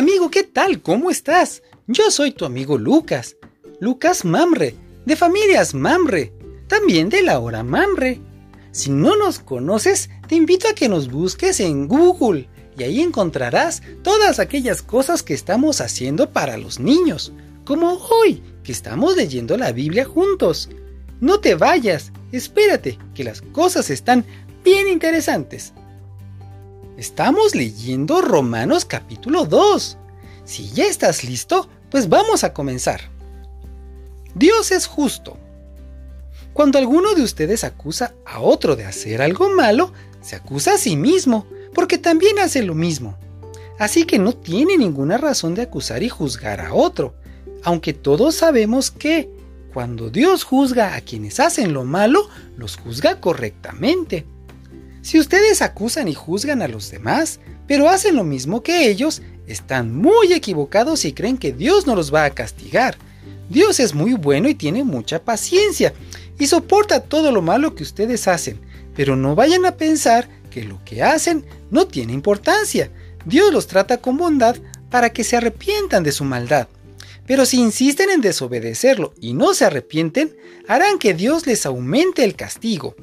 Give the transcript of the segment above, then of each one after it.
amigo, ¿qué tal? ¿Cómo estás? Yo soy tu amigo Lucas, Lucas Mamre, de Familias Mamre, también de la hora Mamre. Si no nos conoces, te invito a que nos busques en Google y ahí encontrarás todas aquellas cosas que estamos haciendo para los niños, como hoy, que estamos leyendo la Biblia juntos. No te vayas, espérate, que las cosas están bien interesantes. Estamos leyendo Romanos capítulo 2. Si ya estás listo, pues vamos a comenzar. Dios es justo. Cuando alguno de ustedes acusa a otro de hacer algo malo, se acusa a sí mismo, porque también hace lo mismo. Así que no tiene ninguna razón de acusar y juzgar a otro, aunque todos sabemos que, cuando Dios juzga a quienes hacen lo malo, los juzga correctamente. Si ustedes acusan y juzgan a los demás, pero hacen lo mismo que ellos, están muy equivocados y creen que Dios no los va a castigar. Dios es muy bueno y tiene mucha paciencia y soporta todo lo malo que ustedes hacen, pero no vayan a pensar que lo que hacen no tiene importancia. Dios los trata con bondad para que se arrepientan de su maldad. Pero si insisten en desobedecerlo y no se arrepienten, harán que Dios les aumente el castigo.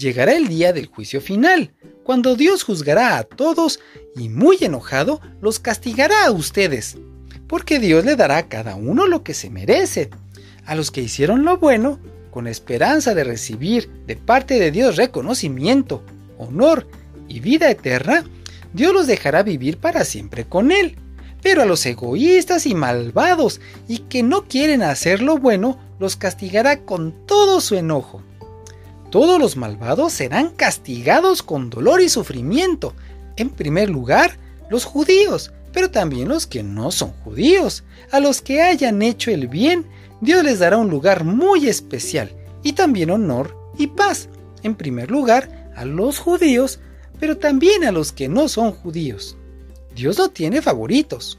Llegará el día del juicio final, cuando Dios juzgará a todos y muy enojado los castigará a ustedes, porque Dios le dará a cada uno lo que se merece. A los que hicieron lo bueno, con esperanza de recibir de parte de Dios reconocimiento, honor y vida eterna, Dios los dejará vivir para siempre con Él. Pero a los egoístas y malvados y que no quieren hacer lo bueno, los castigará con todo su enojo. Todos los malvados serán castigados con dolor y sufrimiento. En primer lugar, los judíos, pero también los que no son judíos. A los que hayan hecho el bien, Dios les dará un lugar muy especial y también honor y paz. En primer lugar, a los judíos, pero también a los que no son judíos. Dios no tiene favoritos.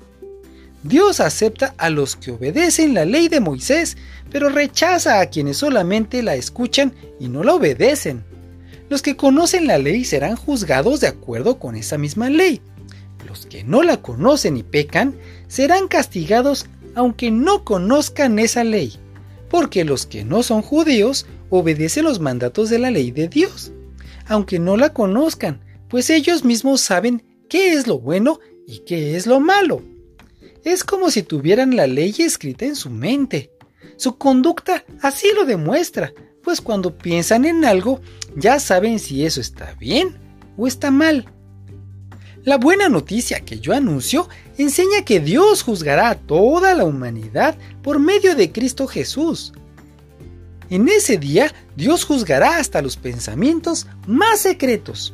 Dios acepta a los que obedecen la ley de Moisés, pero rechaza a quienes solamente la escuchan y no la obedecen. Los que conocen la ley serán juzgados de acuerdo con esa misma ley. Los que no la conocen y pecan serán castigados aunque no conozcan esa ley, porque los que no son judíos obedecen los mandatos de la ley de Dios, aunque no la conozcan, pues ellos mismos saben qué es lo bueno y qué es lo malo. Es como si tuvieran la ley escrita en su mente. Su conducta así lo demuestra, pues cuando piensan en algo ya saben si eso está bien o está mal. La buena noticia que yo anuncio enseña que Dios juzgará a toda la humanidad por medio de Cristo Jesús. En ese día Dios juzgará hasta los pensamientos más secretos.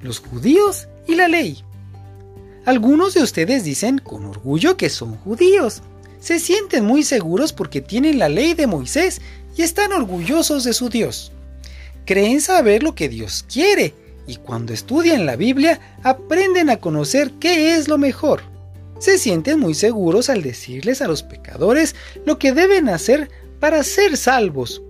Los judíos y la ley. Algunos de ustedes dicen con orgullo que son judíos. Se sienten muy seguros porque tienen la ley de Moisés y están orgullosos de su Dios. Creen saber lo que Dios quiere y cuando estudian la Biblia aprenden a conocer qué es lo mejor. Se sienten muy seguros al decirles a los pecadores lo que deben hacer para ser salvos.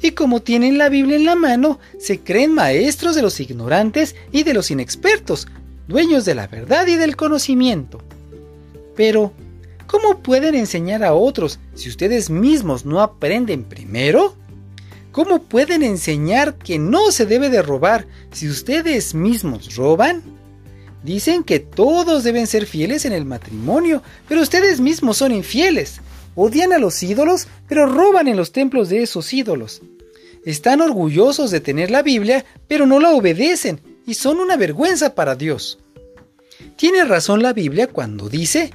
Y como tienen la Biblia en la mano, se creen maestros de los ignorantes y de los inexpertos, dueños de la verdad y del conocimiento. Pero, ¿cómo pueden enseñar a otros si ustedes mismos no aprenden primero? ¿Cómo pueden enseñar que no se debe de robar si ustedes mismos roban? Dicen que todos deben ser fieles en el matrimonio, pero ustedes mismos son infieles. Odian a los ídolos, pero roban en los templos de esos ídolos. Están orgullosos de tener la Biblia, pero no la obedecen y son una vergüenza para Dios. Tiene razón la Biblia cuando dice,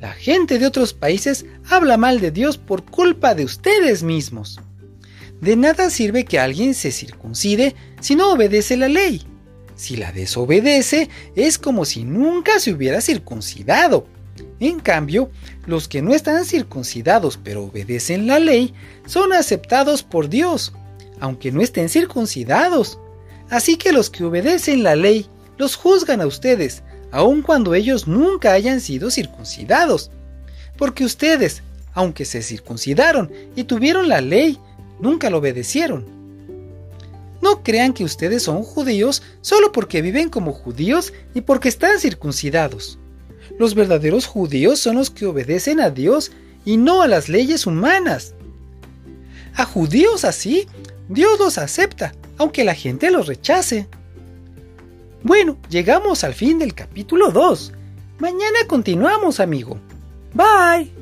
la gente de otros países habla mal de Dios por culpa de ustedes mismos. De nada sirve que alguien se circuncide si no obedece la ley. Si la desobedece, es como si nunca se hubiera circuncidado. En cambio, los que no están circuncidados pero obedecen la ley son aceptados por Dios, aunque no estén circuncidados. Así que los que obedecen la ley los juzgan a ustedes, aun cuando ellos nunca hayan sido circuncidados. Porque ustedes, aunque se circuncidaron y tuvieron la ley, nunca la obedecieron. No crean que ustedes son judíos solo porque viven como judíos y porque están circuncidados. Los verdaderos judíos son los que obedecen a Dios y no a las leyes humanas. A judíos así, Dios los acepta, aunque la gente los rechace. Bueno, llegamos al fin del capítulo 2. Mañana continuamos, amigo. Bye.